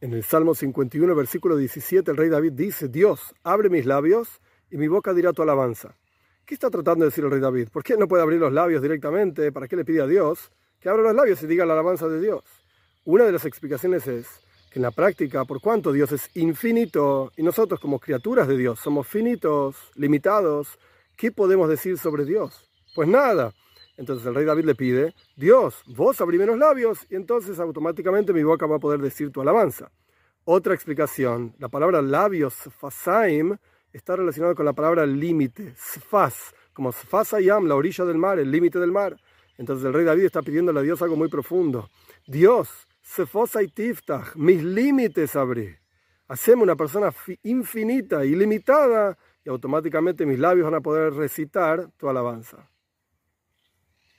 En el Salmo 51, versículo 17, el rey David dice, Dios, abre mis labios y mi boca dirá tu alabanza. ¿Qué está tratando de decir el rey David? ¿Por qué no puede abrir los labios directamente? ¿Para qué le pide a Dios que abra los labios y diga la alabanza de Dios? Una de las explicaciones es que en la práctica, por cuanto Dios es infinito y nosotros como criaturas de Dios somos finitos, limitados, ¿qué podemos decir sobre Dios? Pues nada. Entonces el rey David le pide, Dios, vos abrime los labios y entonces automáticamente mi boca va a poder decir tu alabanza. Otra explicación, la palabra labios, fasaim, está relacionado con la palabra límite, sfas, como sfasayam, la orilla del mar, el límite del mar. Entonces el rey David está pidiéndole a Dios algo muy profundo. Dios, sfosai tiftach, mis límites abrí. Haceme una persona infinita, ilimitada, y automáticamente mis labios van a poder recitar tu alabanza.